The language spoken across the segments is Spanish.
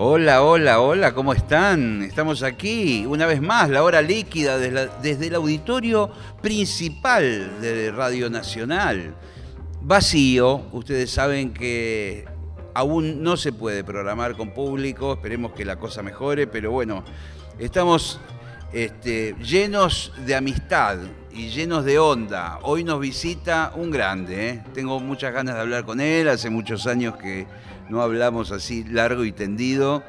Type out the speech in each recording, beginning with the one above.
Hola, hola, hola, ¿cómo están? Estamos aquí una vez más, la hora líquida desde, el auditorio principal de Radio Nacional. Vacío, ustedes saben que aún no se puede programar con público, esperemos que la cosa mejore, pero bueno, estamos este, llenos de amistad y llenos de onda. Hoy nos visita un grande, ¿eh? tengo muchas ganas de hablar con él, hace muchos años que no hablamos así largo y tendido.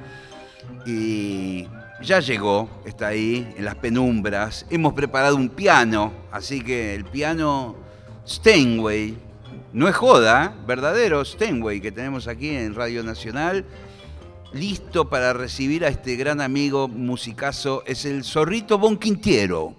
Y ya llegó, está ahí, en las penumbras. Hemos preparado un piano, así que el piano Steinway, no es joda, ¿eh? verdadero Steinway que tenemos aquí en Radio Nacional, listo para recibir a este gran amigo musicazo, es el Zorrito Bonquintiero.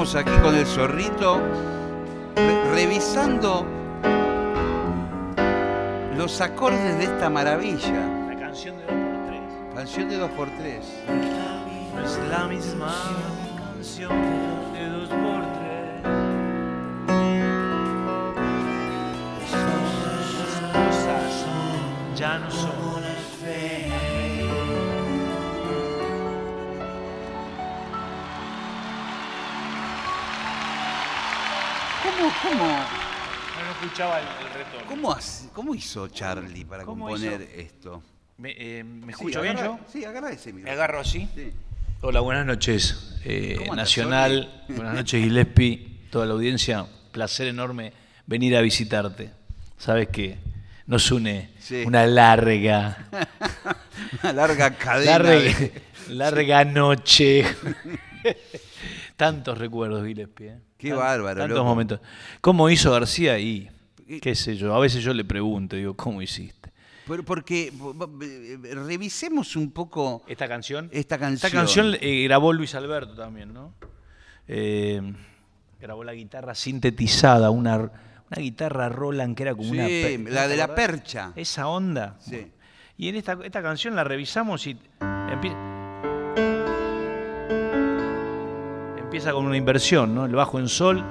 Estamos aquí con el zorrito re- revisando los acordes de esta maravilla. La canción de 2x3. Canción de 2x3. No es la misma canción de 2x3. Las cosas ya no son. ¿Cómo, cómo, No, no escuchaba el, el retorno. cómo, hace- cómo hizo Charlie para ¿Cómo componer hizo? esto? ¿Me, eh, ¿me Sí, escucho bien agarra- yo? Sí, agarra ese ¿Me micrófono. agarro así? Sí. Hola, buenas noches. eh, ¿Cómo andas, Nacional, buenas noches Gillespie, toda la audiencia. Placer enorme venir a visitarte. Sabes que nos une Sí. una larga, Una larga cadena. larga, de- larga noche. Tantos recuerdos, Gillespie. ¿eh? Qué bárbaro, Tantos loco. momentos. ¿Cómo hizo García? Y qué sé yo, a veces yo le pregunto, digo, ¿cómo hiciste? Por- Porque revisemos un poco ¿Esta canción? esta canción. Esta canción eh, grabó Luis Alberto también, ¿no? Eh, grabó la guitarra sintetizada, una, una guitarra Roland que era como una... Sí, la de ¿te la percha. Esa onda. Sí. Y en esta, esta canción la revisamos y empieza con una inversión, ¿no? El bajo en sol.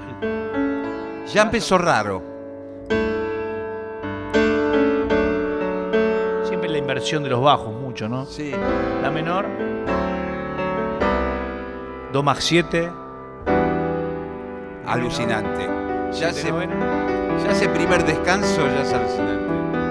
Ya empezó raro. Siempre la inversión de los bajos, mucho, ¿no? Sí. La menor. Do más 7. Alucinante. Ya se, ya ese primer descanso ya es alucinante.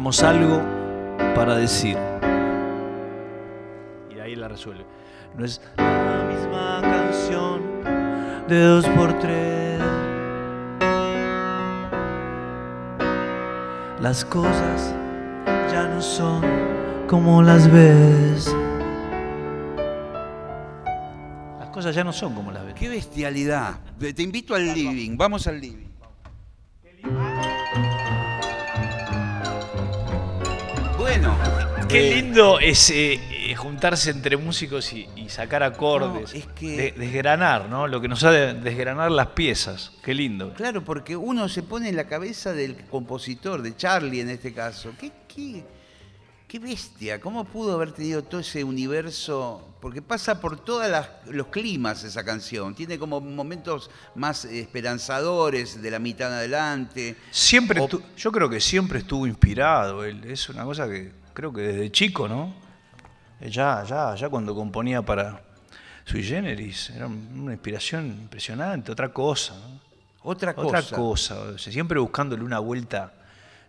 Tenemos algo para decir. Y ahí la resuelve. No es la misma canción de dos por tres. Las cosas ya no son como las ves. Las cosas ya no son como las ves. Qué bestialidad. Te invito al living. Vamos al living. Qué eh, lindo es eh, eh, juntarse entre músicos y, y sacar acordes. No, es que- de- desgranar, ¿no? Lo que nos ha de desgranar las piezas. Qué lindo. Claro, porque uno se pone en la cabeza del compositor, de Charlie en este caso. ¿Qué, qué, qué bestia? ¿Cómo pudo haber tenido todo ese universo? Porque pasa por todos los climas esa canción. Tiene como momentos más esperanzadores, de la mitad en adelante. Siempre, O- yo creo que siempre estuvo inspirado él. Es una cosa que creo que desde chico, ¿no? Eh, Ya, ya, ya cuando componía para Sui Generis, era una inspiración impresionante, otra cosa, ¿no? Otra cosa. Otra cosa, o sea, siempre buscándole una vuelta,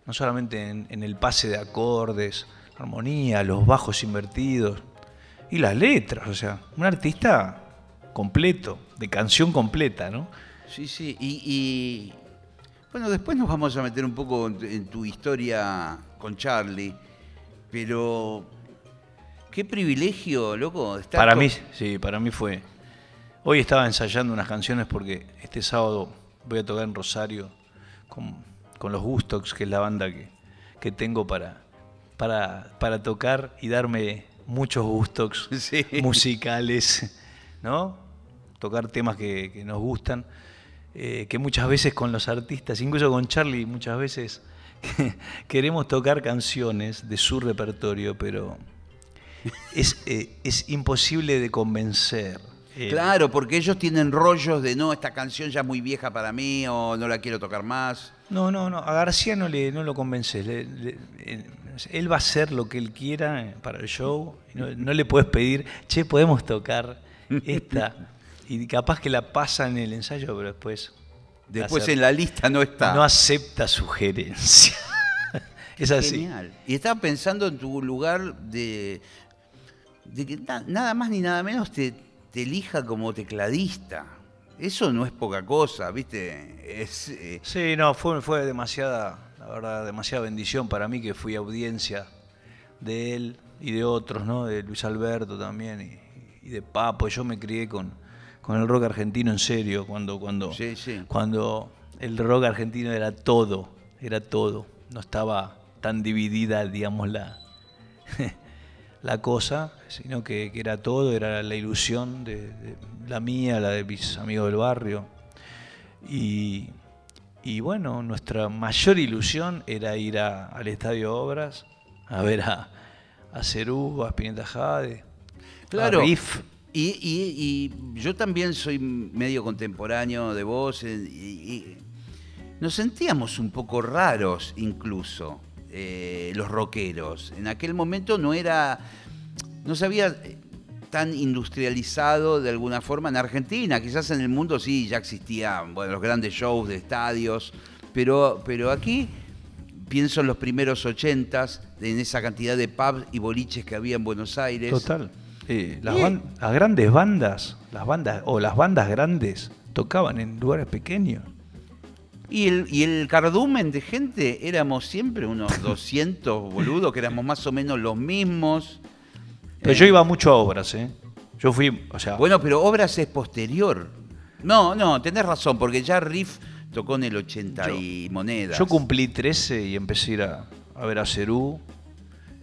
no solamente en, en el pase de acordes, armonía, los bajos invertidos y las letras, o sea, un artista completo, de canción completa, ¿no? Sí, sí. Y, y, bueno, después nos vamos a meter un poco en tu historia con Charlie. Pero qué privilegio, loco. estar Para con- mí, sí, para mí fue. Hoy estaba ensayando unas canciones porque este sábado voy a tocar en Rosario con, con los Gustox, que es la banda que, que tengo para, para, para tocar y darme muchos Gustox Sí. musicales, ¿no? tocar temas que, que nos gustan, eh, que muchas veces con los artistas, incluso con Charlie, muchas veces queremos tocar canciones de su repertorio, pero es, eh, es imposible de convencer. Eh, Claro, porque ellos tienen rollos de no, esta canción ya es muy vieja para mí o no la quiero tocar más. No, no, no. A García no, le, no lo convences. Le- le- él va a hacer lo que él quiera eh, para el show. No, no le puedes pedir, che, podemos tocar esta. Y capaz que la pasa en el ensayo, pero después. Después hacer- en la lista no está. No acepta sugerencia. es así. Genial. Y estaba pensando en tu lugar de, de que na- nada más ni nada menos te, te elija como tecladista. Eso no es poca cosa, ¿viste? Es, eh, Sí, no, fue, fue demasiada, la verdad, demasiada bendición para mí que fui audiencia de él y de otros, ¿no? De Luis Alberto también y, y de Papo. Yo me crié con, con el rock argentino en serio, cuando, cuando, Sí, sí. cuando el rock argentino era todo, era todo. No estaba tan dividida, digamos, la, la cosa, sino que, que era todo, era la ilusión de, de la mía, la de mis amigos del barrio. Y, y bueno, nuestra mayor ilusión era ir a- al Estadio Obras a ver a, a Cerú, a Spinetta Jade, Claro. a Riff. Y, y- y yo también soy medio contemporáneo de vos. eh, Y, y nos sentíamos un poco raros incluso, eh, los rockeros. En aquel momento no era, no se había eh, tan industrializado de alguna forma en Argentina. Quizás en el mundo sí ya existían bueno, los grandes shows de estadios, pero, pero aquí pienso en los primeros ochentas, en esa cantidad de pubs y boliches que había en Buenos Aires. Total. Eh, las, Y- ban- las grandes bandas, las bandas o las bandas grandes tocaban en lugares pequeños. Y el, y el cardumen de gente éramos siempre unos 200 boludos, que éramos más o menos los mismos. Pero Eh, yo iba mucho a obras, ¿eh? Yo fui, o sea, Bueno, pero Obras es posterior. No, no, tenés razón, porque ya Riff tocó en el 80 y monedas. yo cumplí 13 y empecé a ir a, a ver a Cerú.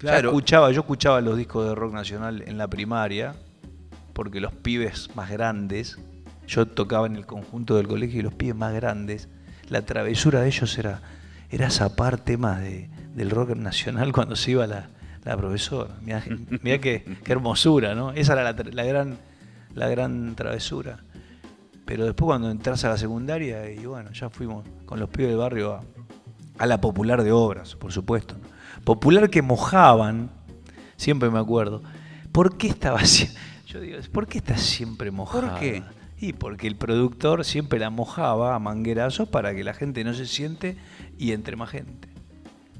Ya Claro. escuchaba, yo escuchaba los discos de rock nacional en la primaria, porque los pibes más grandes, yo tocaba en el conjunto del colegio y los pibes más grandes, la travesura de ellos era, era zapar temas de, del rock nacional cuando se iba la, la profesora. Mirá, mirá qué, qué hermosura, ¿no? Esa era la, la gran, la gran travesura. Pero después cuando entras a la secundaria, y bueno, ya fuimos con los pibes del barrio a, a la popular de obras, por supuesto. ¿no? Popular que mojaban, siempre me acuerdo. ¿Por qué estaba así? Yo digo, ¿por qué está siempre mojada? qué? Y porque el productor siempre la mojaba a manguerazos para que la gente no se siente y entre más gente.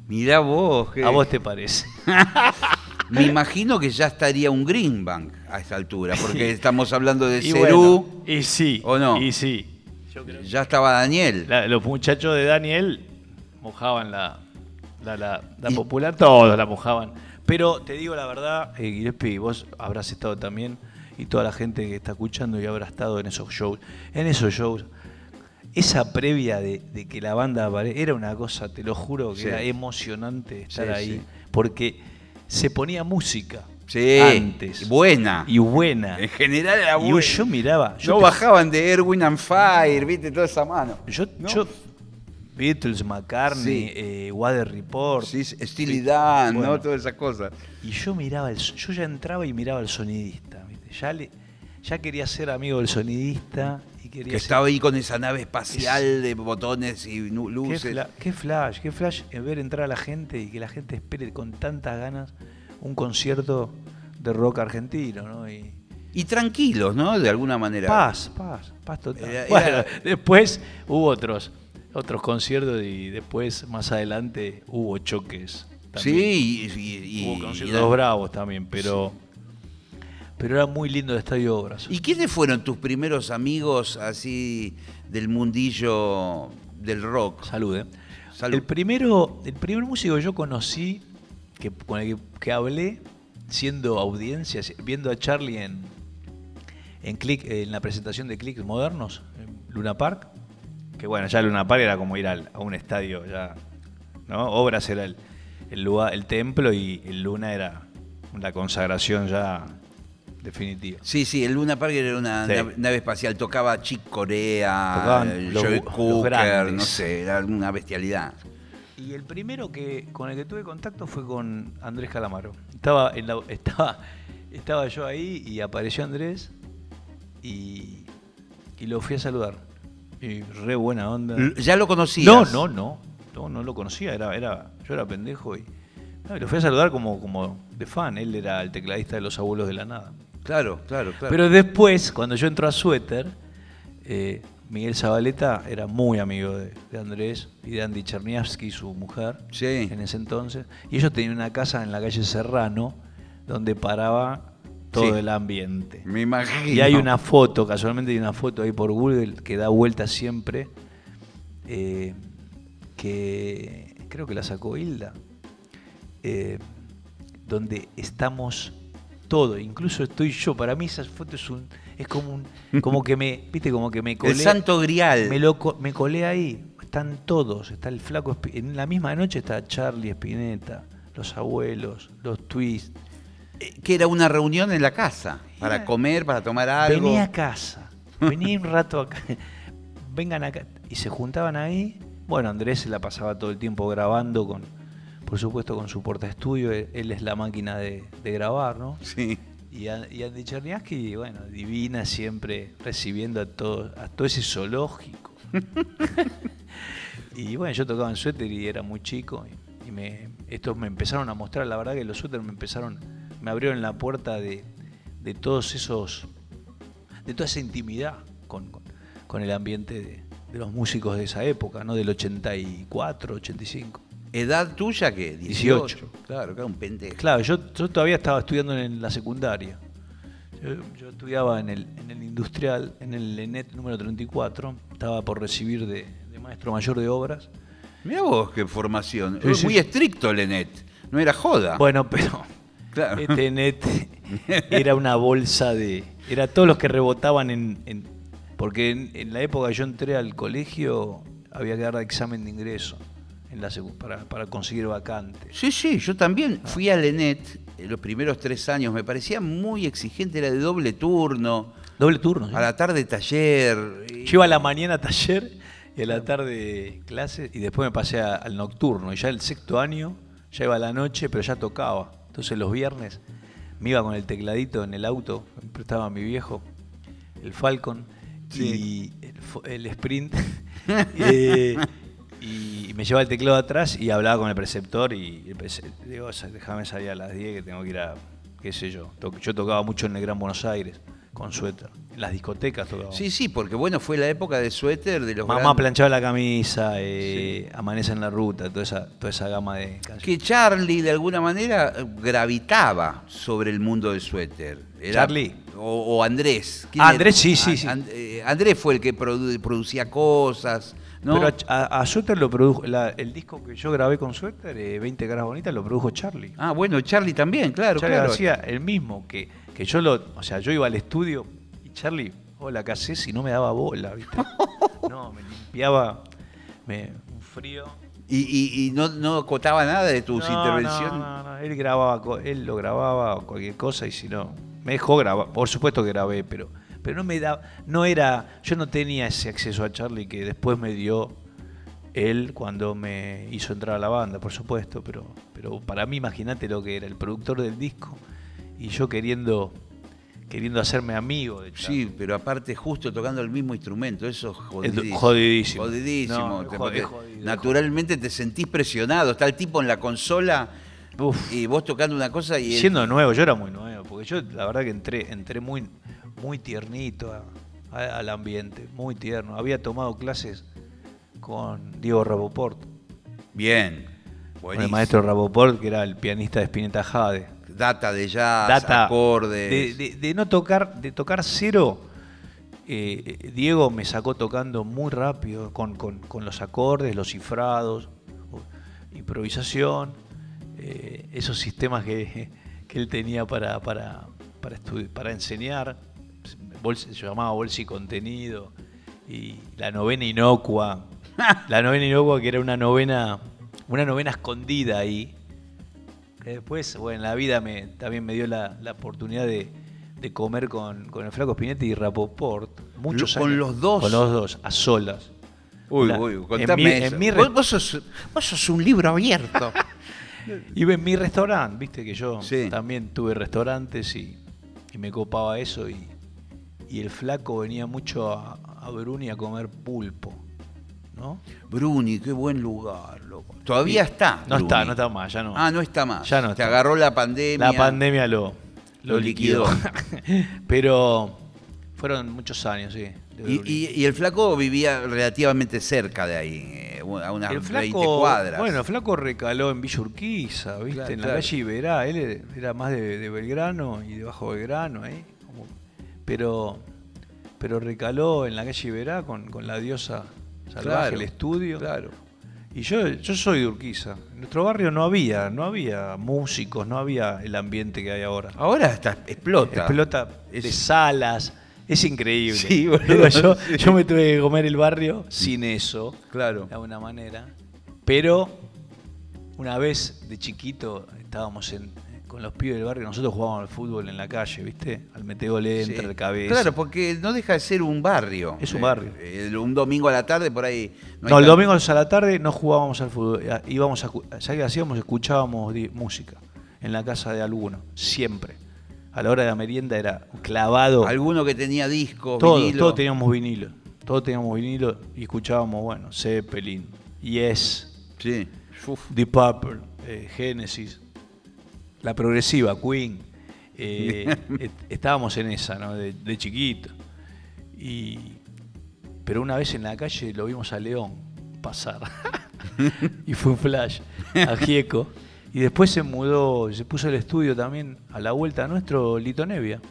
Mirá vos. ¿A vos te parece? Me imagino que ya estaría un Greenbank a esta altura, porque estamos hablando de Y Cerú. bueno, y sí. ¿O no? Y sí. Yo creo Ya estaba Daniel. La- los muchachos de Daniel mojaban la, la, la- la Y- popular, todos la mojaban. Pero te digo la verdad, eh, Gillespie, vos habrás estado también, y toda la gente que está escuchando y habrá estado en esos shows. En esos shows, esa previa de, de que la banda apare- era una cosa, te lo juro, que Sí. era emocionante estar Sí, ahí, sí. porque se ponía música Sí, antes. buena. Y buena. En general era Y buena. yo miraba. Yo no te- bajaban de Erwin and Fire, viste, toda esa mano. Yo, ¿No? yo Beatles, McCartney, Sí. eh, Weather Report. Sí, Steely Dan, Bueno. ¿no? Todas esas cosas. Y yo miraba, el, yo ya entraba y miraba al sonidista. ¿viste? Ya, le, ya quería ser amigo del sonidista y quería Que ser- estaba ahí con esa nave espacial de botones y nu- Qué, luces. fla- qué flash, qué flash ver entrar a la gente y que la gente espere con tantas ganas un concierto de rock argentino, ¿no? Y Y tranquilos, ¿no? De alguna manera. paz, paz, paz total. Era- Bueno, después hubo otros, otros conciertos y después, más adelante, hubo choques. también. Sí, y, y- Hubo y conciertos la- bravos también, pero, pero era muy lindo el Estadio Obras. ¿Y quiénes fueron tus primeros amigos así del mundillo del rock? Salud, ¿eh? Salud. El primero, el primer músico que yo conocí, que, con el que, que hablé, siendo audiencia, viendo a Charlie en, en, Click, en la presentación de Clicks Modernos, en Luna Park, que bueno, ya Luna Park era como ir al- a un estadio, ya, ¿no? Obras era el, el lugar, el templo y el Luna era la consagración ya definitiva. Sí, sí, el Luna Park era una Sí. nave, nave espacial. Tocaba Chick Corea, eh, los- Joe Cooker, no sé, era una bestialidad. Y el primero que con el que tuve contacto fue con Andrés Calamaro. Estaba, en la- estaba, estaba yo ahí y apareció Andrés y, y lo fui a saludar. Y re buena onda. ¿Ya lo conocías? No, no, no, no, no lo conocía, era, era, yo era pendejo y, no, y lo fui a saludar como, como de fan, él era el tecladista de los abuelos de la nada. Claro, claro, claro. Pero después, cuando yo entro a Suéter, eh, Miguel Zabaleta era muy amigo de, de Andrés y de Andy Cherniavsky, su mujer, Sí. en ese entonces. Y ellos tenían una casa en la calle Serrano donde paraba todo Sí. el ambiente. Me imagino. Y hay una foto, casualmente hay una foto ahí por Google que da vuelta siempre, eh, que creo que la sacó Hilda, eh, donde estamos todos, incluso estoy yo, para mí esa foto es un, es como un, como que me, viste, como que me colé, El santo grial. me, lo me colé ahí, están todos, está el flaco, en la misma noche está Charlie Spinetta, los abuelos, los twists, Que era una reunión en la casa. Para comer, para tomar algo. Vení a casa, vení un rato acá, vengan acá. Y se juntaban ahí. Bueno, Andrés se la pasaba todo el tiempo grabando con, por supuesto, con su porta estudio. Él, es la máquina de, de grabar, ¿no? Sí. Y, a- y Andy Cherniaski, bueno, divina siempre recibiendo a todo, a todo ese zoológico. y bueno, yo tocaba en suéter y era muy chico. Y, y me, estos me empezaron a mostrar, la verdad que los suéteres me empezaron, me abrieron la puerta de, de todos esos, de toda esa intimidad con, con- con el ambiente de, de los músicos de esa época, ¿no? Del 84, 85. ¿Edad tuya qué? 18. 18. Claro, claro, un pendejo. Claro, yo, yo todavía estaba estudiando en la secundaria. Yo, yo estudiaba en el, en el industrial, en el ENET número 34. Estaba por recibir de, de maestro mayor de obras. Mira vos qué formación. Sí, sí, Muy estricto el ENET. No era joda. Bueno, pero Claro. este ENET era una bolsa de... Era todos los que rebotaban en... en- porque en, en la época que yo entré al colegio había que dar examen de ingreso en la para, para conseguir vacantes. Sí, sí, yo también fui al ENET en los primeros tres años. Me parecía muy exigente, era de doble turno. Doble turno. ¿sí? A la tarde taller. y- Yo iba a la mañana taller y a la tarde clases y después me pasé a- al nocturno. Y ya el sexto año, ya iba a la noche, pero ya tocaba. Entonces los viernes me iba con el tecladito en el auto, me prestaba mi viejo, el Falcon y el, Sprint. eh, y me llevaba el teclado atrás y hablaba con el preceptor y el digo, "Sa- déjame salir a las 10 que tengo que ir a, qué sé yo. Yo tocaba mucho en el Gran Buenos Aires con suéter. En las discotecas tocaba. Sí, sí, porque bueno, fue la época de suéter de los Mamá grandes- planchaba la camisa, eh, amanece en la ruta, toda esa, toda esa gama de canciones. que Charlie de alguna manera gravitaba sobre el mundo del suéter. Era- ¿Charlie? O, o Andrés. ¿Quién Ah? Andrés, sí, sí, Ah, sí. And- eh, Andrés fue el que produ- producía cosas, ¿no? Pero a, Suéter lo produjo, la- el disco que yo grabé con Suéter, eh, 20 caras bonitas, lo produjo Charlie. ah, bueno, Charlie también, claro, Charlie claro. hacía el mismo, que, que yo lo, o sea, yo iba al estudio y Charlie, hola, ¿qué haces? Y no me daba bola, ¿viste? No, me limpiaba, me, un frío. Y, y- y no, no acotaba nada de tus No, intervenciones. No, no, no, él grababa, él lo grababa o cualquier cosa y si no, me dejó grabar, por supuesto que grabé, pero, pero no me da, no era, yo no tenía ese acceso a Charlie que después me dio él cuando me hizo entrar a la banda, por supuesto, pero, pero para mí imagínate lo que era el productor del disco y yo queriendo, queriendo hacerme amigo de Charlie. Sí, pero aparte justo tocando el mismo instrumento, eso es jodidísimo. jodidísimo. Jodidísimo, No, te- es porque jodido, es jodido. naturalmente te sentís presionado, está el tipo en la consola Uf. y vos tocando una cosa y Siendo nuevo, yo era muy nuevo, porque yo la verdad que entré, entré muy, muy tiernito a- a- al ambiente, muy tierno. Había tomado clases con Diego Raboport, bien, con el maestro Raboport, que era el pianista de Spinetta Jade. Data de jazz, Data acordes. De, de- de no tocar, de tocar cero. eh, eh, Diego me sacó tocando muy rápido, con, con- con los acordes, los cifrados, improvisación, eh, esos sistemas que, que él tenía para, para, para, para enseñar. Bolsa- se llamaba bolsa y contenido. Y la novena inocua. la novena inocua que era una novena, una novena escondida ahí. Después, bueno, la vida me, también me dio la, la oportunidad de, de comer con, con el flaco Spinetti y Rapoport. Muchos Lo- con años. los dos. Con los dos, a solas. Uy, La- uy, en contame mi- eso. en mi re- vos, vos sos, vos sos un libro abierto. Y en mi restaurante, viste que yo Sí. también tuve restaurantes y, y me copaba eso y, y el flaco venía mucho a, a Bruni a comer pulpo, ¿no? Bruni, qué buen lugar, loco. Todavía está. No Bruni. está, no está más, ya no. Ah, no está más. Ya no Te está. agarró la pandemia. La pandemia lo, lo, Lo liquidó. liquidó. Pero fueron muchos años, sí. de Y, Bruni. y- y el flaco vivía relativamente cerca de ahí, eh, a unas el 20 flaco, cuadras. bueno, el flaco recaló en Villa Urquiza, ¿viste? Claro, en la claro. calle Iberá, él era- más de, de Belgrano y de Bajo Belgrano, como- pero, pero recaló en la calle Iberá con, con la diosa salvaje, Claro, el estudio. Claro. Y yo, yo soy de Urquiza. En nuestro barrio no había, no había músicos, no había el ambiente que hay ahora. Ahora hasta explota. Explota Es- de salas. Es increíble. Sí, boludo, yo, sí. yo me tuve que comer el barrio sin eso Claro. de alguna manera. Pero una vez de chiquito estábamos en- con los pibes del barrio, nosotros jugábamos al fútbol en la calle, ¿viste? Al metegol entra, Sí. el cabeza. Claro, porque no deja de ser un barrio. Es un barrio. eh, un domingo a la tarde por ahí. No, el domingo a la tarde no jugábamos al fútbol, eh, íbamos a, ¿sabes qué hacíamos? Escuchábamos música en la casa de alguno, siempre. A la hora de la merienda era clavado. Alguno que tenía discos, Todos, vinilo. todos teníamos vinilo. Todos teníamos vinilo y escuchábamos, bueno, Zeppelin, Yes, Sí. Uf. Deep Purple, eh, Genesis, la progresiva, Queen. eh, estábamos en esa, ¿no? De, de chiquito. Y, pero una vez en la calle lo vimos a León pasar. y fue un flash a Gieco. Y después se mudó, se puso el estudio también a la vuelta nuestro Lito Nevia.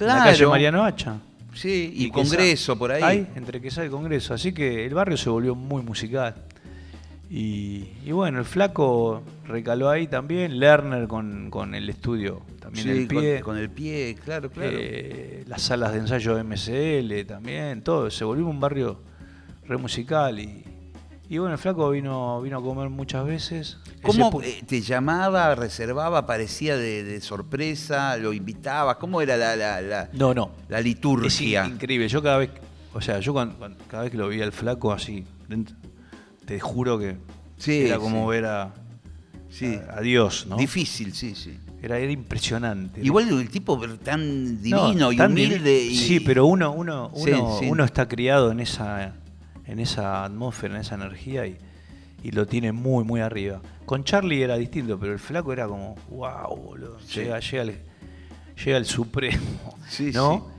En la calle Claro. Mariano Hacha. Sí, y, Congreso por ahí. Ahí, entre que el Congreso. Así que el barrio se volvió muy musical. Y, y bueno, el flaco recaló ahí también. Lerner con, con el estudio también Sí, el pie. Con, el pie, claro, claro. Eh, las salas de ensayo de MCL también, todo. Se volvió un barrio re musical. Y, y bueno, el flaco vino, vino a comer muchas veces. ¿Cómo Ese eh, te llamaba, reservaba, aparecía de, de sorpresa, lo invitabas? ¿Cómo era la, la, la, No, no. la liturgia? in- increíble. Yo cada vez, o sea, yo cuando- cuando- cada vez que lo veía al flaco así, dentro- te juro que Sí, era como sí. ver a, Sí. a- a Dios, ¿no? Difícil, sí, sí. Era, era impresionante. Igual el tipo tan No, divino y tan humilde. y- Sí, pero uno, uno, uno, uno está criado en esa, en esa atmósfera, en esa energía y, y lo tiene muy, muy arriba. Con Charlie era distinto, pero el flaco era como, wow, boludo. Sí. Llega, llega, al, llega al supremo. Sí, ¿no?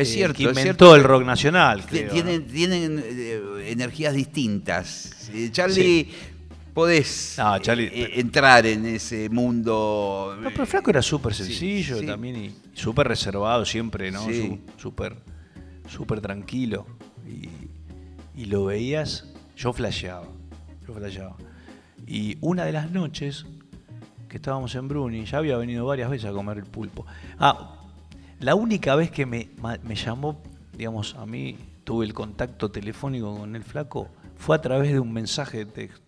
Es Eh, cierto, que es inventó cierto el rock nacional. Creo, Tienen, ¿no? tienen eh, energías distintas. Eh, Charlie, podés No, Charlie- eh, entrar en ese mundo. No, pero flaco era súper sencillo sí. también y súper reservado siempre, ¿no? Sí. Súper súper tranquilo. Y, y lo veías, yo flasheaba, yo flasheaba. Y una de las noches que estábamos en Bruni, ya había venido varias veces a comer el pulpo. Ah, la única vez que me, llamó, digamos, a mí, tuve el contacto telefónico con el flaco, fue a través de un mensaje de texto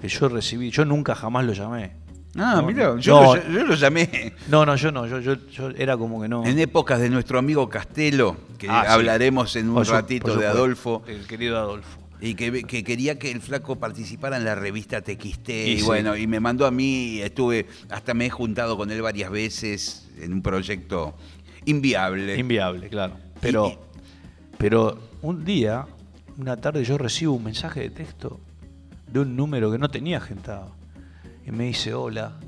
que yo recibí. Yo nunca jamás lo llamé. Ah, No, mira, yo, No. lo, yo lo llamé No, no, yo no, yo, yo, yo era como que no. en épocas de nuestro amigo Castelo, que Ah, sí. hablaremos en un Por ratito por de Adolfo. El querido Adolfo. Y que, que quería que el flaco participara en la revista TXT. Y Y, sí. bueno, y me mandó a mí, estuve, hasta me he juntado con él varias veces en un proyecto inviable. Inviable, claro. Pero, Y- pero un día, una tarde, yo recibo un mensaje de texto de un número que no tenía agendado. Y me dice, hola,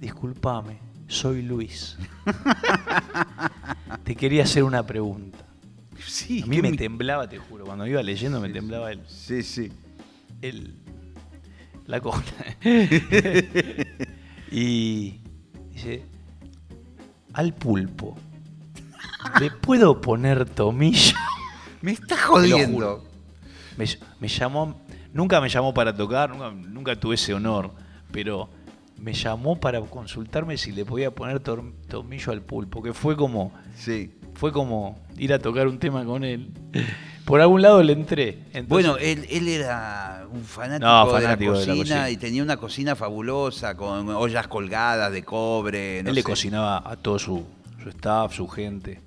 discúlpame, soy Luis. Te quería hacer una pregunta. sí, A mí me mi- temblaba, te juro, cuando iba leyendo me temblaba el, Sí, sí. el la cola. y dice, al pulpo, ¿le puedo poner tomillo? Me está jodiendo. Me, me llamó, nunca me llamó para tocar, nunca, nunca tuve ese honor, pero me llamó para consultarme si le podía poner tomillo al pulpo, que fue como, Sí. fue como ir a tocar un tema con él. Por algún lado le entré. Entonces- Bueno, él, él era un fanático, No, de, la de la cocina, y tenía una cocina fabulosa con ollas colgadas de cobre. no él le cocinaba a todo su, su staff, su gente.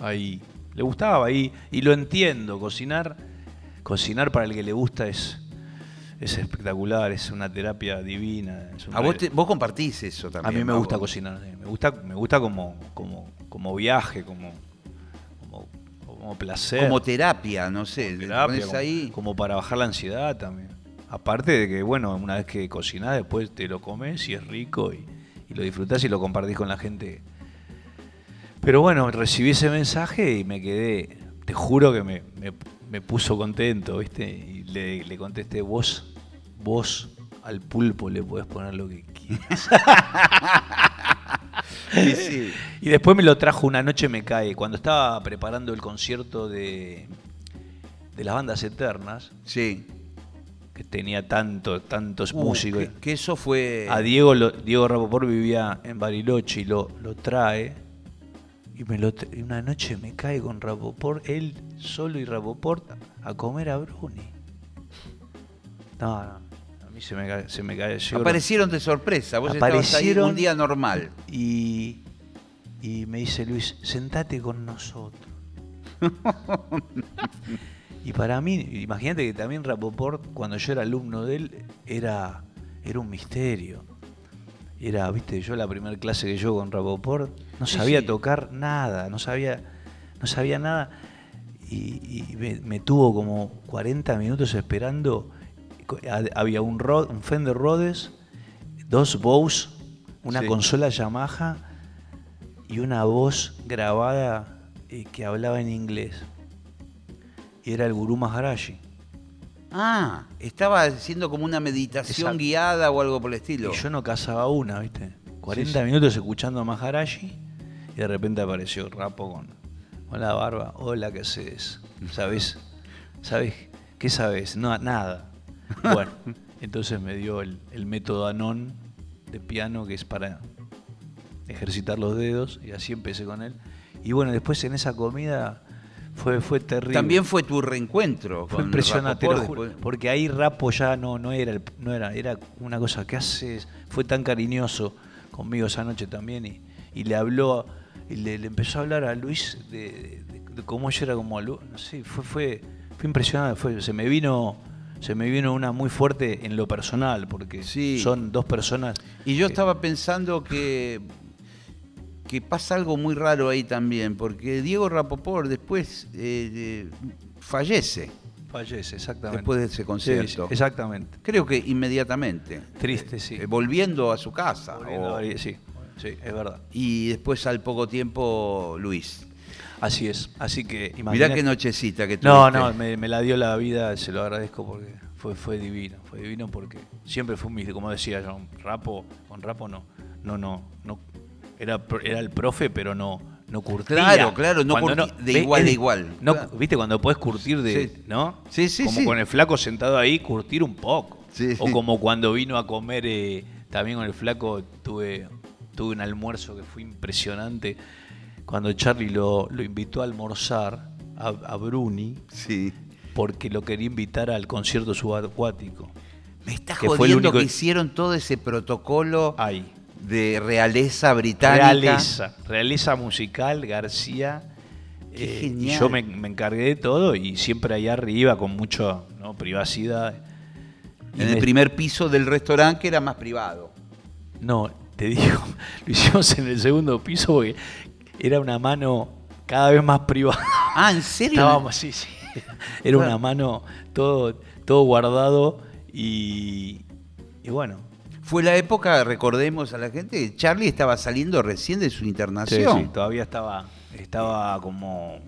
Ahí. Le gustaba ahí. Y lo entiendo. Cocinar, cocinar para el que le gusta es, es espectacular, es una terapia divina. una- A vos, te- vos compartís eso a también. mí me ¿no? gusta cocinar, me gusta, me gusta como, como, como viaje, como, como placer. Como terapia, no sé. terapia, como, ahí. como para bajar la ansiedad también. Aparte de que, bueno, una vez que cocinás, después te lo comes y es rico y, y lo disfrutás y lo compartís con la gente. Pero bueno, recibí ese mensaje y me quedé, te juro que me, me- me puso contento, ¿viste? Y le, le contesté, vos, vos al pulpo le podés poner lo que quieras. Sí, sí. Y después me lo trajo una noche me cae. Cuando estaba preparando el concierto de, de las bandas eternas, Sí. que tenía tanto, tantos Uh, músicos. que, que eso fue. A Diego, lo- Diego Rapoport vivía en Bariloche y lo, lo trae. Y, me lo y una noche me cae con Rapoport, él solo y Rapoport, a comer a Bruni. No, no, mí se me. Se me cae yo- Aparecieron de sorpresa. Vos estabas ahí Aparecieron- un día normal. y, y me dice Luis, sentate con nosotros. y para mí, imagínate que también Rapoport, cuando yo era alumno de él, era, era un misterio. Era, viste, yo la primera clase que yo con Rapoport, no sabía sí. tocar nada, no sabía, no sabía nada. Y, y me, me tuvo como 40 minutos esperando. Había un, Ro- un Fender Rhodes, dos Bose, una Sí. consola Yamaha y una voz grabada eh, que hablaba en inglés. Y era el Gurú Maharaji. Ah, estaba haciendo como una meditación Exacto. guiada o algo por el estilo. Y yo no cazaba una, ¿viste? 40 Sí, sí. minutos escuchando a Maharaji y de repente apareció Rapo con, con la barba. Hola, ¿qué haces? ¿Sabes? ¿Sabes? ¿Qué sabes? No, nada. Bueno, entonces me dio el, el método Anon de piano que es para ejercitar los dedos y así empecé con él. Y bueno, después en esa comida fue, fue terrible. También fue tu reencuentro. Fue con impresionante, lo Rapoport juro, porque ahí Rapo ya no, no era, el- no era, era una cosa que haces, fue tan cariñoso conmigo esa noche también y, y le habló, y le, le empezó a hablar a Luis de, de- de cómo yo era como alumno, no sé, fue, fue, fue impresionante, fue, se me vino, se me vino una muy fuerte en lo personal, porque Sí. son dos personas. Y yo que- estaba pensando que, que pasa algo muy raro ahí también, porque Diego Rapoport después eh, fallece, Fallece, exactamente. después de ese concierto. sí, exactamente. Creo que inmediatamente. Triste, sí. Eh, volviendo a su casa. Volviendo o- sí, sí, es verdad. y después al poco tiempo Luis. Así es. Así que Mirá imagínate- qué nochecita que No, tuviste. no, me, me la dio la vida, se lo agradezco porque fue, fue divino, fue divino porque siempre fue mi, como decía yo, rapo, con rapo no, no, no, no, era, era el profe, pero no, no curtía. Claro, claro, no curti- de igual él- igual. No, Claro. viste, cuando podés curtir de, Sí. ¿no? Sí, sí, Como sí. con el flaco sentado ahí, curtir un poco. Sí. O como cuando vino a comer eh, también con el flaco, tuve, tuve un almuerzo que fue impresionante. Cuando Charlie lo, lo invitó a almorzar a, a Bruni, Sí. porque lo quería invitar al concierto subacuático. Me estás Que jodiendo único- que hicieron todo ese protocolo Ahí. de realeza británica. Realeza, realeza musical, García. Qué eh, y genial. yo me, me encargué de todo y siempre allá arriba con mucha ¿no? privacidad. Y En el me- primer piso del restaurante que era más privado. No, te digo, lo hicimos en el segundo piso porque era una mano cada vez más privada. Ah, ¿en serio? Estábamos, sí, sí. Era una mano todo, todo guardado y, y bueno. Fue la época, recordemos a la gente, Charlie estaba saliendo recién de su Sí, internación. sí, todavía estaba, estaba como.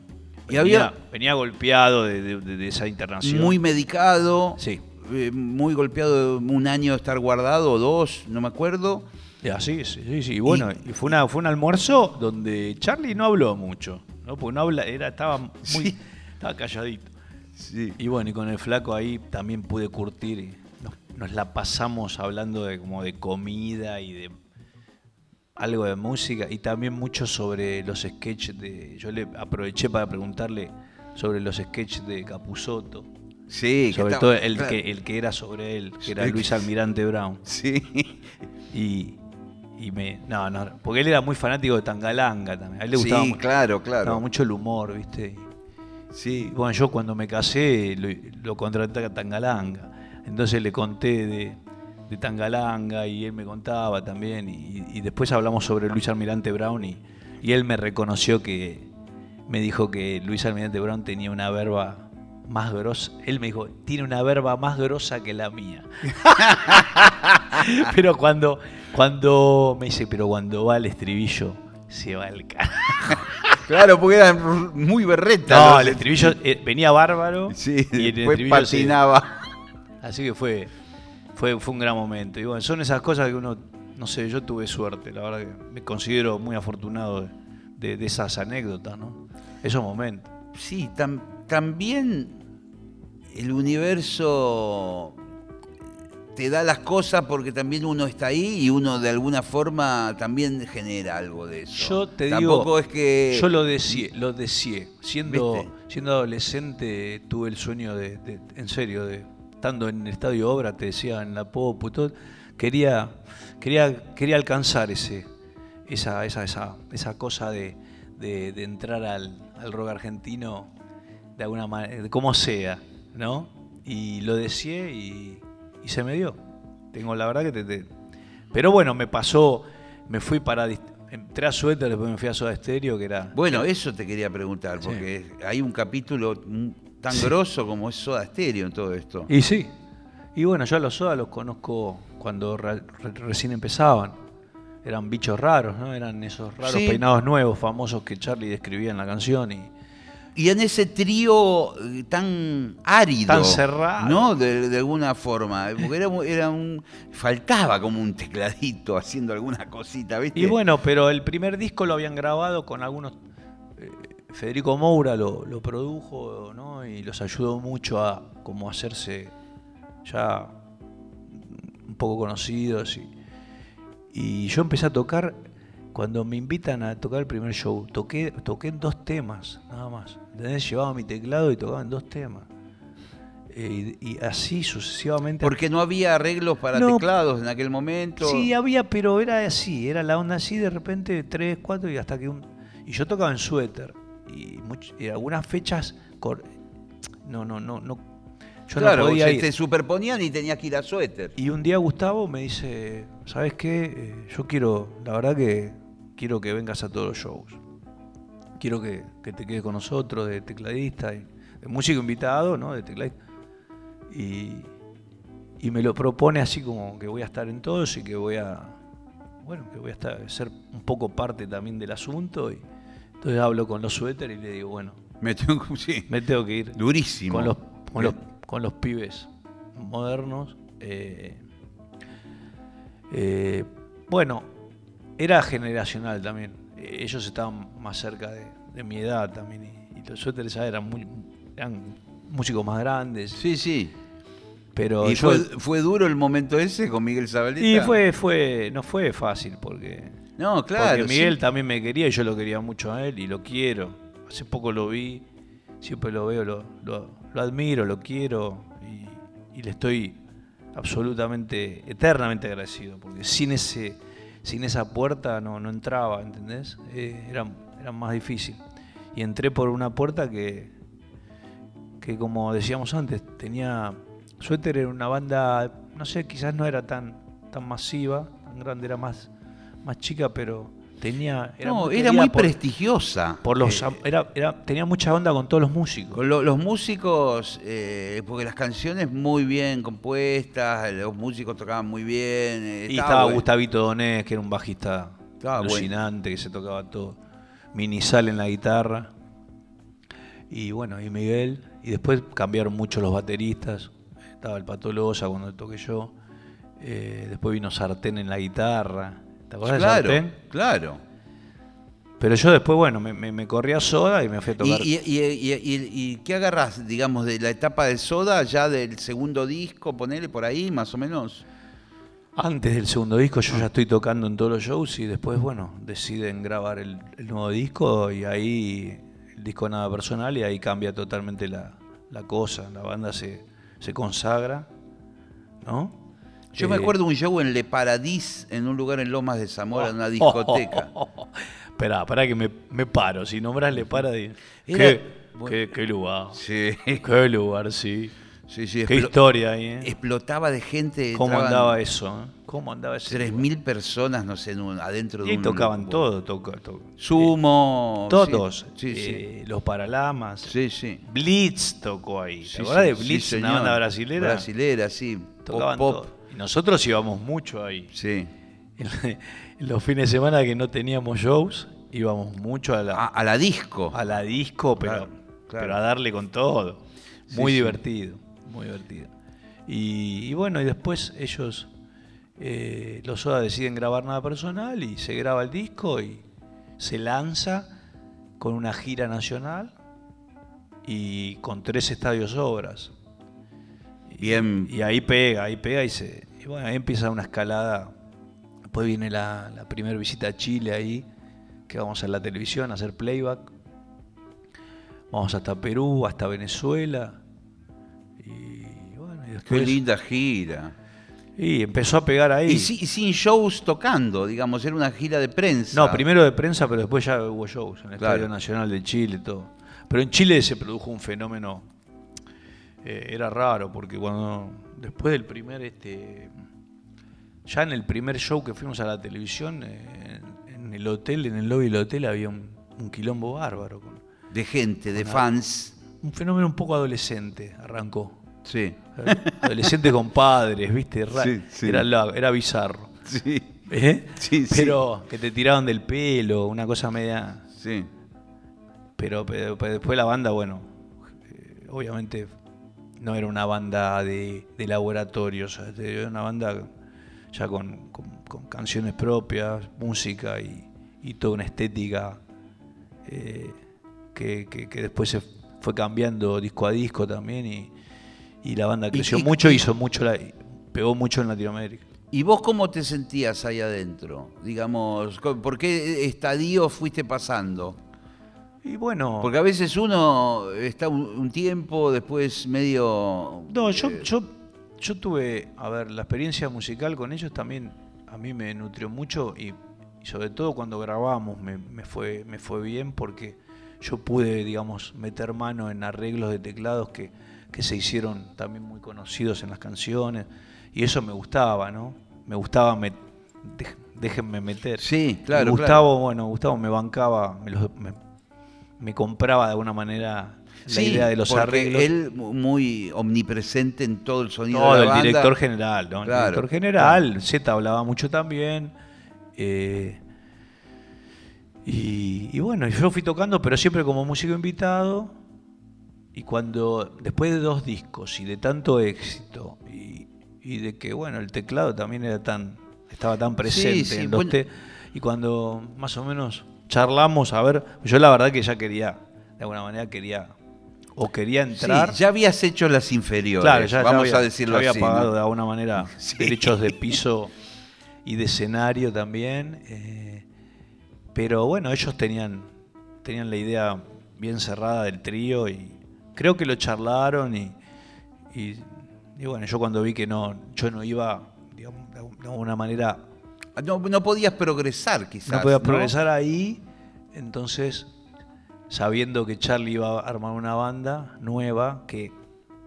Y venía, había- venía golpeado de, de- esa internación. Muy medicado, Sí. eh, muy golpeado, un año de estar guardado, dos, no me acuerdo. Y así, sí, sí, sí. Bueno, y, fue, una, fue un almuerzo donde Charlie no habló mucho, ¿no? Porque no habla, era, estaba muy. Sí. Estaba calladito. Sí. Y bueno, y con el flaco ahí también pude curtir y nos, nos la pasamos hablando de como de comida y de algo de música y también mucho sobre los sketches de. Yo le aproveché para preguntarle sobre los sketches de Capusotto. Sí, sobre todo el claro. que, el que era sobre él, que era. Luis Almirante Brown. Sí. Y, y me. No, no, porque él era muy fanático de Tangalanga también. A él le gustaba, Sí, claro, claro. mucho el humor, ¿viste? Sí. y bueno, yo cuando me casé lo, lo contraté a Tangalanga. Entonces le conté de, de Tangalanga y él me contaba también. Y, y después hablamos sobre Luis Almirante Brown y, y él me reconoció que. Me dijo que Luis Almirante Brown tenía una verba más grosa. Él me dijo, tiene una verba más grosa que la mía. pero cuando, cuando me dice, pero cuando va al estribillo, se va el carajo. Claro, porque era muy berreta. No, los- el estribillo eh, venía bárbaro. Sí, y el después estribillo se- patinaba. Así que fue, fue, fue un gran momento. Y bueno, son esas cosas que uno, no sé, yo tuve suerte, la verdad que me considero muy afortunado de, de- de esas anécdotas, ¿no? Esos momentos. Sí, tam- también el universo te da las cosas porque también uno está ahí y uno de alguna forma también genera algo de eso. Yo te Tampoco digo, es que yo lo deseé, lo deseé. Siendo, ¿Viste? siendo adolescente tuve el sueño de, de- en serio, de estando en el estadio Obra, te decía, en la Popu y todo, quería, quería, quería alcanzar ese, esa, esa, esa, esa cosa de, de- de entrar al, al rock argentino de alguna manera, como sea, ¿no? Y lo deseé y, y se me dio. Tengo la verdad que te, te- Pero bueno, me pasó, me fui para... Entré a Suéter, después me fui a Soda Stereo, que era... Bueno, eso te quería preguntar, Sí. porque hay un capítulo tan grosso como es Soda Stereo en todo esto. Y sí. Y bueno, yo a los Soda los conozco cuando re- re- recién empezaban. Eran bichos raros, ¿no? Eran esos raros Sí. peinados nuevos, famosos que Charlie describía en la canción. Y, Y en ese trío eh, tan árido. Tan cerrado. ¿No? De, de alguna forma. Porque era, era un. Faltaba como un tecladito haciendo alguna cosita, ¿viste? y bueno, pero el primer disco lo habían grabado con algunos... eh, Federico Moura lo, lo produjo, ¿no? Y los ayudó mucho a como hacerse ya un poco conocidos. Y, y yo empecé a tocar, cuando me invitan a tocar el primer show, toqué, toqué en dos temas, nada más. ¿Entendés? Llevaba mi teclado y tocaba en dos temas. Eh, y, así sucesivamente. Porque no había arreglos para No. teclados en aquel momento. Sí, había, pero era así, era la onda así, de repente tres, cuatro y hasta que un... Y yo tocaba en suéter. Y, much- y algunas fechas... cor- No, no, no, no. Yo claro, no podía se ir. te superponían y tenías que ir a suéter. Y un día Gustavo me dice, ¿sabes qué? Eh, yo quiero, la verdad que quiero que vengas a todos los shows. Quiero que, que te quedes con nosotros de tecladista, y, de músico invitado, ¿no? De tecladista. Y, y me lo propone así como que voy a estar en todos y que voy a, bueno, que voy a estar, ser un poco parte también del asunto. Y entonces hablo con los suéter y le digo, bueno, Me tengo, sí, me tengo que ir durísimo. con los, con los, con los pibes modernos. eh, eh, bueno, era generacional también. Ellos estaban más cerca de, de mi edad también. Y, y los suéteres eran, muy, eran músicos más grandes. Sí, sí. Pero ¿Y yo- fue, fue duro el momento ese con Miguel Zabaleta? y fue, fue, no fue fácil porque, No, claro. porque Miguel sí. también me quería y yo lo quería mucho a él y lo quiero. Hace poco lo vi, siempre lo veo, lo, lo- lo admiro, lo quiero y, y le estoy absolutamente, eternamente agradecido porque sin ese, sin esa puerta no, no entraba, ¿entendés? Eh, era, era más difícil. Y entré por una puerta que, que como decíamos antes, tenía. Suéter era una banda, no sé, quizás no era tan, tan masiva, tan grande, era más, más chica, pero tenía. no, muy era muy por- prestigiosa. por los, Eh, era, era- tenía mucha onda con todos los músicos. lo- los músicos, eh, porque las canciones muy bien compuestas, los músicos tocaban muy bien. eh, Y estaba bueno. Gustavito Donés, que era un bajista Estaba bueno. alucinante, que se tocaba todo. Minisal en la guitarra. Y bueno, y Miguel. Y después cambiaron mucho los bateristas. Estaba el Patolosa cuando toqué yo. Después vino Sartén en la guitarra. ¿Te acordás Claro, Sartén? claro. Pero yo después, bueno, me, me, me corrí a Soda y me fui a ¿Y, tocar. y, y- y- y- y qué agarras, digamos, de la etapa de Soda, ya del segundo disco, ponele por ahí, más o menos? Antes del segundo disco yo ya estoy tocando en todos los shows y después, bueno, deciden grabar el, el nuevo disco y ahí el disco nada personal y ahí cambia totalmente la, la cosa, la banda se, se consagra, ¿no? Yo me Eh, acuerdo un show en Le Paradis, en un lugar en Lomas de Zamora, en una discoteca. Esperá, esperá que me, me paro. Si nombras le para de. Era- ¿Qué, bueno. qué, qué lugar. Sí, Qué lugar, sí. sí, sí. Qué historia ahí, ¿eh? Explotaba de gente. ¿Cómo andaba eso? eh? ¿Cómo andaba eso? 3.000 personas, no sé, en un- adentro de Y un... tocaban todo, toca, to- Sumo. Todos. Sí, sí. eh, Los Paralamas. Sí, sí. Blitz tocó ahí. ¿Te acordás de Blitz, una banda brasilera? Brasilera, sí. Tocaban pop, pop. todo. Nosotros íbamos mucho ahí. Sí. En, los fines de semana que no teníamos shows, íbamos mucho a la, A, a la disco. a la disco, pero, Claro, claro. pero a darle con todo. Muy Sí, sí. divertido, muy divertido. Y, y bueno, y después ellos, eh, los Soda deciden grabar nada personal y se graba el disco y se lanza con una gira nacional y con tres estadios obras. Bien. Y ahí pega, ahí pega y se. Y bueno, ahí empieza una escalada. Después viene la, la primera visita a Chile ahí, que vamos a la televisión a hacer playback. Vamos hasta Perú, hasta Venezuela. Y bueno, y Qué después. linda gira. Y empezó a pegar ahí. Y, si- y sin shows tocando, digamos, era una gira de prensa. No, primero de prensa, pero después ya hubo shows en el Claro. Estadio Nacional de Chile, todo. Pero en Chile se produjo un fenómeno, eh, era raro, porque cuando, después del primer, este, ya en el primer show que fuimos a la televisión, eh, en el hotel, en el lobby del hotel había un, un quilombo bárbaro, con- De gente, de fans. un fenómeno un poco adolescente, arrancó. Sí. ¿eh? Adolescente con padres, viste, Ra- Sí, sí. Era, era bizarro. Sí. ¿eh? Sí, sí. Pero que te tiraban del pelo, una cosa media... Sí. Pero, pero- pero después la banda, bueno, eh, obviamente no era una banda de, de laboratorio, o sea, era una banda ya con, con- con canciones propias, música y, y toda una estética eh, que, que- que después se fue cambiando disco a disco también y, y la banda creció y- mucho, hizo mucho, la, pegó mucho en Latinoamérica. ¿Y vos cómo te sentías ahí adentro? Digamos, ¿por qué estadio fuiste pasando? Y bueno, Porque a veces uno está un, un tiempo, después medio... No, yo, eh, yo, yo tuve, a ver, la experiencia musical con ellos también a mí me nutrió mucho y, y sobre todo cuando grabábamos me, me fue, me fue bien porque yo pude, digamos, meter mano en arreglos de teclados que, que se hicieron también muy conocidos en las canciones y eso me gustaba, ¿no? Me gustaba, me, déjenme meter. Sí, claro, Gustavo, bueno, Gustavo me bancaba, me, los- me, me compraba de alguna manera la sí, idea de los porque arreglos. él mu- muy omnipresente en todo el sonido No, de la el banda. director general, ¿no? El director general, Z hablaba mucho también. eh, y, y bueno, yo fui tocando, pero siempre como músico invitado. Y cuando, después de dos discos y de tanto éxito, y, y de que, bueno, el teclado también era tan, estaba tan presente sí, en los bueno. te- y cuando más o menos charlamos, a ver, yo la verdad que ya quería, de alguna manera quería, o quería Sí, entrar. ya habías hecho las inferiores, Claro, ya, ya vamos había, a decirlo ya había así. pagado ¿no? de alguna manera Sí. derechos de piso y de escenario también. eh, pero bueno, ellos tenían, tenían la idea bien cerrada del trío y creo que lo charlaron y, y, y bueno, yo cuando vi que no, yo no iba, digamos, de alguna manera, No, no podías progresar, quizás. no podía progresar ahí, entonces sabiendo que Charlie iba a armar una banda nueva, que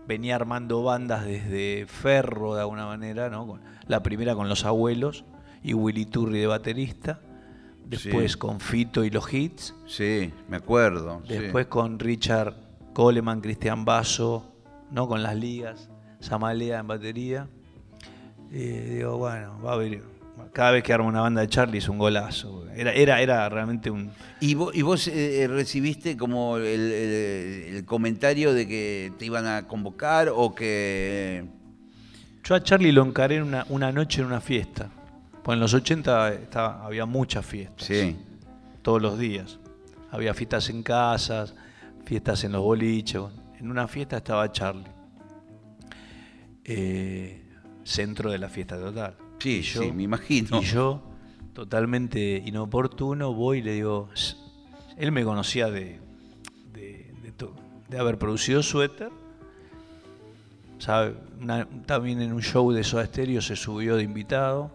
venía armando bandas desde Ferro de alguna manera, ¿no? La primera con los abuelos y Willy Turri de baterista, después Sí. con Fito y los hits, Sí, me acuerdo. sí. después con Richard Coleman, Cristian Basso, ¿no? Con las ligas, Samalea en batería. Eh, digo, bueno, va a haber. Cada vez que arma una banda de Charlie es un golazo. Era, era, era realmente un. ¿Y vos, y vos, eh, recibiste como el, el- el comentario de que te iban a convocar o que... Yo a Charlie lo encaré en una, una noche en una fiesta. Pues en los 80 estaba, había muchas fiestas. Sí. Todos los días. Había fiestas en casas, fiestas en los boliches. En una fiesta estaba Charlie. Eh, centro de la fiesta total. Sí, yo- sí, me imagino. Y yo, totalmente inoportuno, voy y le digo. Él me conocía de, de, de to- de haber producido Suéter ¿sabe? Una- también en un show de Soda Stereo se subió de invitado,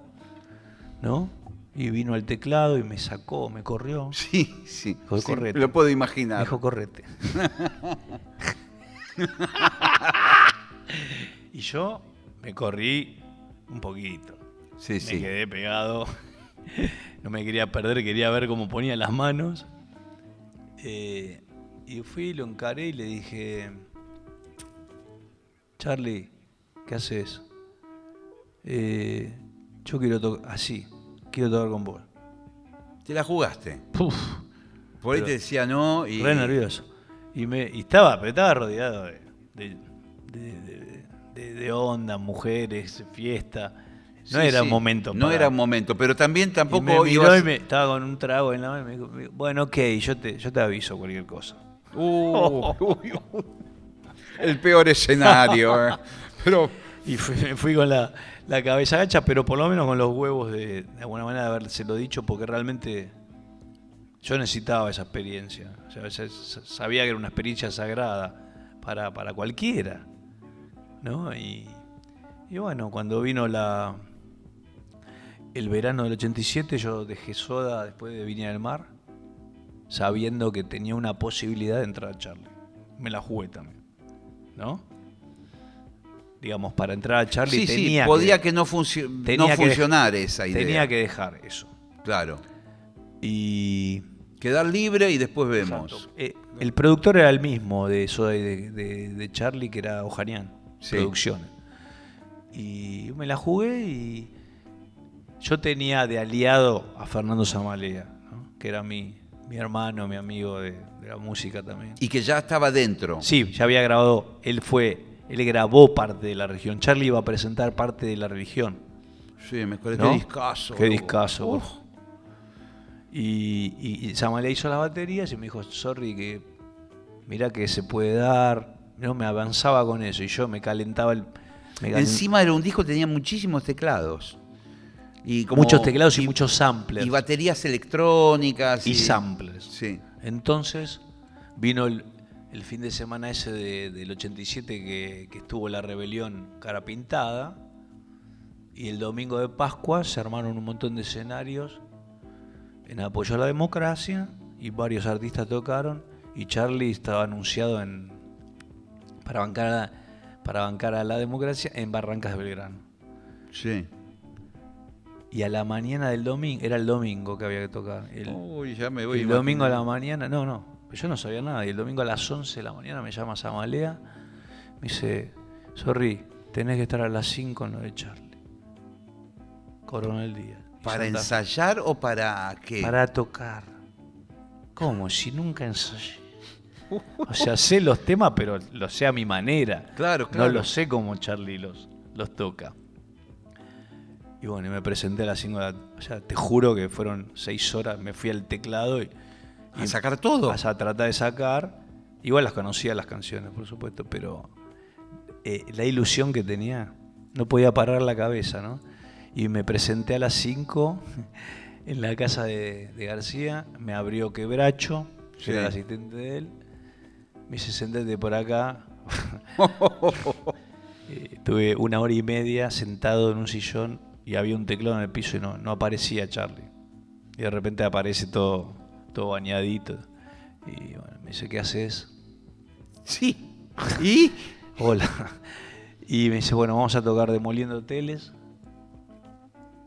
¿no? Y vino al teclado y me sacó, me corrió. Sí, sí. Dijo, sí, correte. Lo puedo Me imaginar. dijo, correte. y yo me corrí un poquito. Sí, Me sí. quedé pegado. No me quería perder, quería ver cómo ponía las manos. Eh, y fui, lo encaré y le dije, Charlie, ¿qué haces? "Eh, yo quiero tocar, así, quiero tocar con vos. Te la jugaste. Puf, Por ahí te decía no y. re nervioso. Y, me, y estaba, pero estaba rodeado de, de, de- de- de- de onda, mujeres, fiesta. No Sí, era sí. momento. No era momento, pero también Y tampoco me miró ibas- y me, estaba con un trago en la mano y me dijo, bueno, ok, yo te, yo te aviso cualquier cosa. Uh, uy, uy. el peor escenario. eh. Pero Y fui, me fui con la, la cabeza gacha, pero por lo menos con los huevos de, de alguna manera de habérselo dicho, porque realmente yo necesitaba esa experiencia. O sea, sa- sa- sabía que era una experiencia sagrada para, para cualquiera. ¿no? Y, y bueno, cuando vino la el verano del 87, yo dejé soda después de Viña del Mar, sabiendo que tenía una posibilidad de entrar a Charlie. Me la jugué también. ¿No? Digamos, para entrar a Charlie sí, sí, tenía podía que, que, no, funcio- tenía no que funcionar esa idea. tenía que dejar eso. Claro. Y Quedar libre y después vemos. Eh, el productor era el mismo de Soda y de, de- de Charlie, que era Ojanian Sí. Producciones. Y me la jugué y yo tenía de aliado a Fernando Zamalea, ¿no? que era mi, mi hermano, mi amigo de, de la música también. Y que ya estaba dentro. Sí, ya había grabado, él fue, él grabó parte de la región. Charlie iba a presentar parte de la religión. Sí, me acuerdo. ¿no? Qué discazo. Qué. Uf. por- Y, y, hizo las baterías y me dijo, sorry, que mira que se puede dar. No, me avanzaba con eso y yo me calentaba el... me Encima era un disco que tenía muchísimos teclados. Y como- muchos teclados y, muchos samplers. Y baterías electrónicas. y samplers. Sí. Entonces vino el, el fin de semana ese de- del 87 que, que estuvo la rebelión cara pintada y el domingo de Pascua se armaron un montón de escenarios en apoyo a la democracia y varios artistas tocaron y Charlie estaba anunciado en para bancar a, para bancar a la democracia en Barrancas de Belgrano. Sí. Y a la mañana del domingo, era el domingo que había que tocar. El, Uy, ya me voy. el domingo a la mañana, no, no, yo no sabía nada. Y el domingo a las 11 de la mañana me llama Samalea, me dice, sorry, tenés que estar a las 5 en lo de Charlie. Coronel Díaz. Y ¿Para ensayar o para qué? Para tocar. ¿Cómo? Si nunca ensayé. O sea, sé los temas, pero los sé a mi manera. Claro, claro. No los sé como Charlie los, los toca. Y bueno, y me presenté a las 5 de la... O sea, te juro que fueron 6 horas, me fui al teclado y... ¿A sacar todo? Vas a tratar de sacar. Igual las conocía las canciones, por supuesto, pero eh, la ilusión que tenía, no podía parar la cabeza, ¿no? Y me presenté a las 5 en la casa de, de García, me abrió Quebracho, que Sí. era el asistente de él, me dice, sentate por acá. Eh, tuve una hora y media sentado en un sillón y había un teclado en el piso y no, no aparecía Charlie. Y de repente aparece todo, todo bañadito. Y bueno, me dice, ¿qué haces? Sí. ¿Y? Hola. Y me dice, bueno, vamos a tocar Demoliendo Hoteles.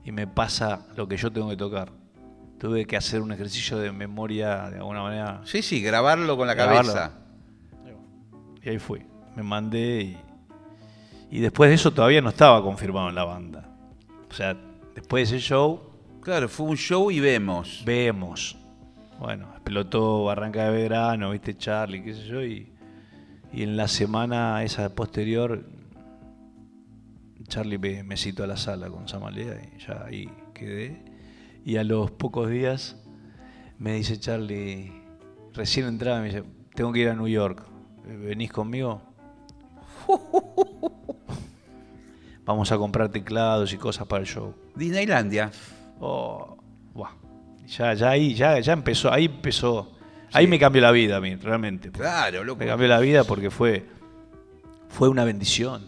Y me pasa lo que yo tengo que tocar. Tuve que hacer un ejercicio de memoria de alguna manera. Sí, sí, grabarlo con la Grabarlo. cabeza. Y ahí fui. Me mandé y, y después de eso todavía no estaba confirmado en la banda. O sea, después de ese show, Claro, fue un show y vemos. vemos. Bueno, explotó Barranca de Verano, viste Charlie, qué sé yo, y, y en la semana esa posterior, Charlie me, me citó a la sala con Samalea y ya ahí quedé. Y a los pocos días me dice Charlie, recién entraba, me dice, tengo que ir a New York, ¿venís conmigo? Vamos a comprar teclados y cosas para el show. Disneylandia. Oh, buah. Ya, ya ahí, ya, ya empezó, ahí empezó. Ahí me cambió la vida a mí, realmente. Claro, loco. Me cambió la vida porque fue, fue una bendición.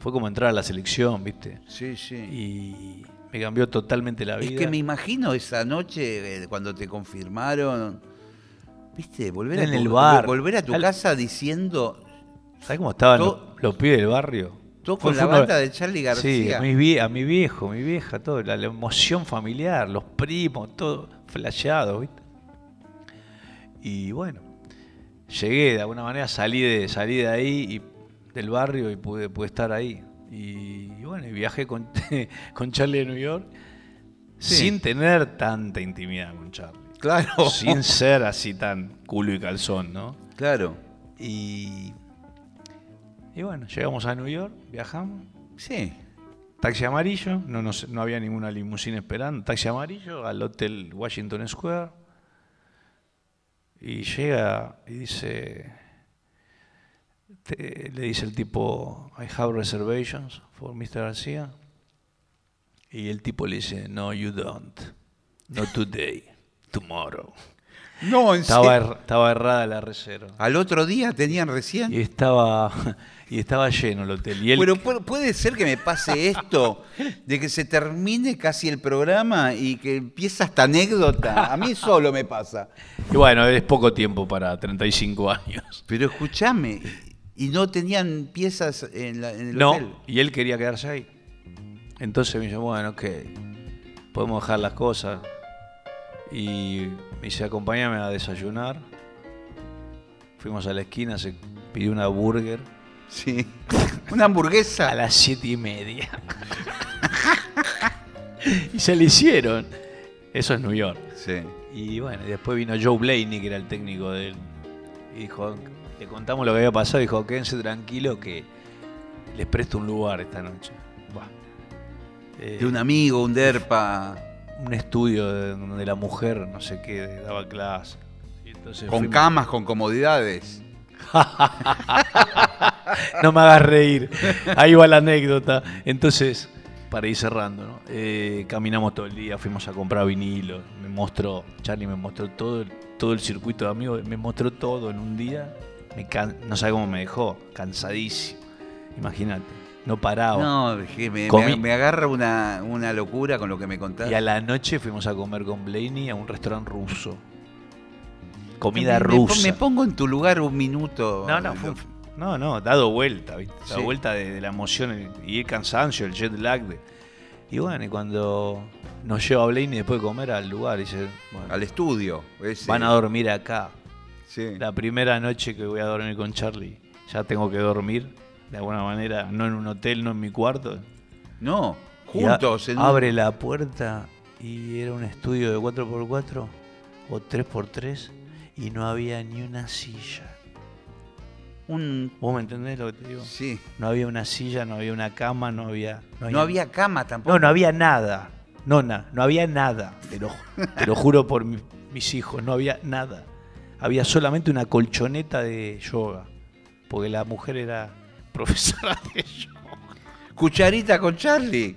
fue como entrar a la selección, ¿viste? Sí, sí. Y me cambió totalmente la Es vida. que me imagino esa noche eh, cuando te confirmaron, viste, volver a En tu, el bar. volver a tu casa diciendo ¿Sabes cómo estaban los, los pibes del barrio? Todo con la banda de Charlie Sí, García. a mi, vie- a mi viejo, mi vieja, todo, la, la emoción familiar, los primos, todo flasheado, ¿viste? Y bueno, llegué de alguna manera, salí de, salí de ahí y del barrio y pude, pude estar ahí. Y, y bueno, y viajé con, con Charlie a New York Sí. sin tener tanta intimidad con Charlie. Claro, Sin ser así tan culo y calzón, ¿no? claro. Y, y bueno, llegamos a New York, viajamos. Sí. Taxi amarillo, no, no, sé- no había ninguna limusina esperando. Taxi amarillo al hotel Washington Square. Y llega y dice, te- le dice el tipo, I have reservations for Mr. García. Y el tipo le dice, no, you don't. Not today, tomorrow. No, en Estaba, serio. er- estaba errada la reserva. Al otro día tenían recién. Y estaba, y estaba lleno el hotel. Y él, Pero pu- puede ser que me pase esto, de que se termine casi el programa y que empieza esta anécdota. A mí solo me pasa. y bueno, es poco tiempo para 35 años. Pero escúchame, ¿y no tenían piezas en, la- en el No, hotel? y él quería quedarse ahí. Entonces me dice, bueno, ok, podemos dejar las cosas. Y me dice, acompáñame a desayunar. Fuimos a la esquina, se pidió una burger Sí. Una hamburguesa. a las siete y media. y se le hicieron. Eso es New York. Sí. Y bueno, después vino Joe Blaney, que era el técnico de él. Y dijo, le contamos lo que había pasado. Dijo, quédense tranquilo que les presto un lugar esta noche. Eh, De un amigo, un derpa. un estudio de- donde la mujer, no sé qué, daba clase. Y entonces Con fuimos- camas, con comodidades. No me hagas reír. Ahí va la anécdota. Entonces, para ir cerrando, ¿no? Eh, caminamos todo el día, fuimos a comprar vinilo. Me mostró, Charlie me mostró todo, el- todo el circuito de amigos, me mostró todo en un día. Me can- no sabe cómo me dejó, cansadísimo. Imagínate, no paraba. No, me, Comí. me- me agarra una, una locura con lo que me contás. Y a la noche fuimos a comer con Blaney a un restaurante ruso. Comida Me- rusa. Me pongo en tu lugar un minuto. No, no, fue no, no, dado vuelta, ¿viste? Dado vuelta de, de la emoción y el cansancio, el jet lag. de- y bueno, y cuando nos lleva Blaney después de comer al lugar, dice, bueno, Al estudio. ese. van a dormir acá. Sí. La primera noche que voy a dormir con Charlie, ya tengo que dormir, de alguna manera, no en un hotel, no en mi cuarto. No, juntos. en un- abre la puerta y era un estudio de 4x4 o 3x3 y no había ni una silla. un- ¿Vos me entendés lo que te digo? Sí. No había una silla, no había una cama, no había. No había cama tampoco. No, no había nada. No, na- no había nada. Te lo, te lo juro por mi- mis hijos, no había nada. Había solamente una colchoneta de yoga. Porque la mujer era profesora de yoga. Cucharita con Charlie.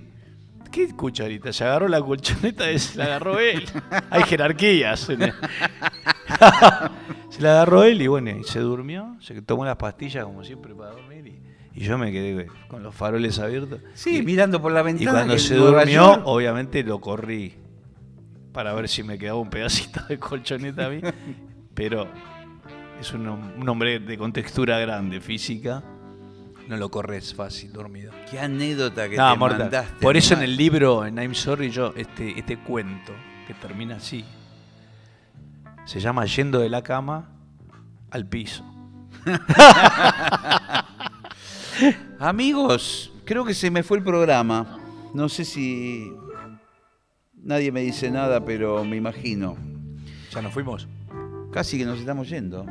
¿Qué cucharita? Se agarró la colchoneta y se la agarró él. Hay jerarquías. en el- se la agarró él y bueno, y se durmió. Se tomó las pastillas como siempre para dormir. Y, y yo me quedé con los faroles abiertos. Sí, Y- mirando por la Y ventana. cuando en se durmió, York. obviamente lo corrí para ver si me quedaba un pedacito de colchoneta a mí. Pero es un, un hombre de contextura grande, física. No lo corres fácil, dormido. Qué anécdota que No, te mortal. mandaste. Por eso en el libro, en I'm Sorry, yo, este, este cuento, que termina así, se llama Yendo de la cama al piso. Amigos, creo que se me fue el programa. No sé si nadie me dice nada, pero me imagino. ¿Ya nos fuimos? Casi que nos estamos yendo.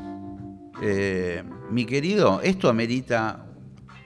Eh, mi querido, esto amerita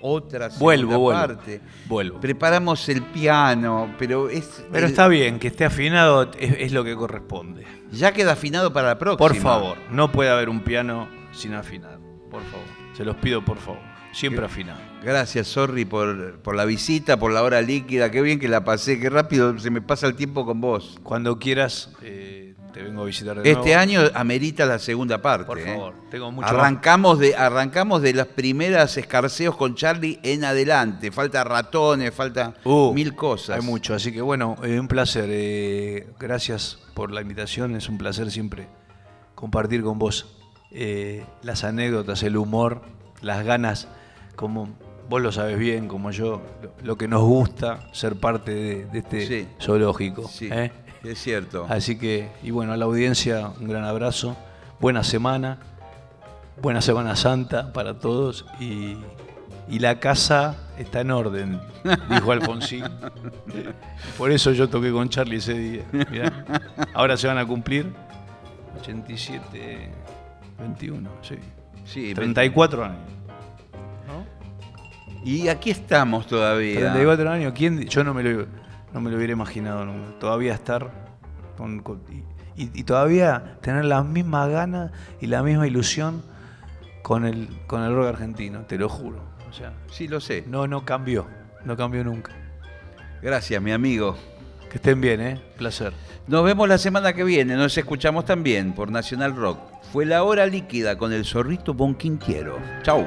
otra segunda Vuelvo, vuelvo. parte. Vuelvo. Preparamos el piano, pero es Pero el- está bien, que esté afinado es, es lo que corresponde. ya queda afinado para la próxima. Por favor, no puede haber un piano sin afinar. Por favor. Se los pido, por favor. Siempre afinado. Gracias, Sorry, por, por la visita, por la hora líquida. Qué bien que la pasé, qué rápido se me pasa el tiempo con vos. Cuando quieras, eh, te vengo a visitar de Este nuevo. año amerita la segunda parte. Por ¿eh? favor, tengo mucho Arrancamos de, arrancamos de las primeras escarceos con Charlie en adelante. Falta ratones, falta Uh, mil cosas. Hay mucho, así que bueno, eh, un placer. eh, gracias por la invitación, es un placer siempre compartir con vos eh, las anécdotas, el humor, las ganas, como vos lo sabes bien, como yo, lo, lo que nos gusta ser parte de, de este Sí. zoológico. Sí, ¿eh? Es cierto. Así que, y bueno, a la audiencia un gran abrazo, buena semana, buena Semana Santa para todos y, y la casa está en orden, dijo Alfonsín. Por eso yo toqué con Charlie ese día. Mirá, ahora se van a cumplir 87, 21, sí. Sí, 34 años. Y aquí estamos todavía. 34 años, ¿quién? Yo no me lo, no me lo hubiera imaginado nunca. Todavía estar con, con- y, todavía tener las mismas ganas y la misma ilusión con el, con el rock argentino, te lo juro. O sea, Sí, lo sé. no, no cambió, no cambió nunca. Gracias, mi amigo. Que estén bien, ¿eh? Placer. Nos vemos la semana que viene. Nos escuchamos también por Nacional Rock. Fue la hora líquida con el zorrito Bonquintiero. Chau.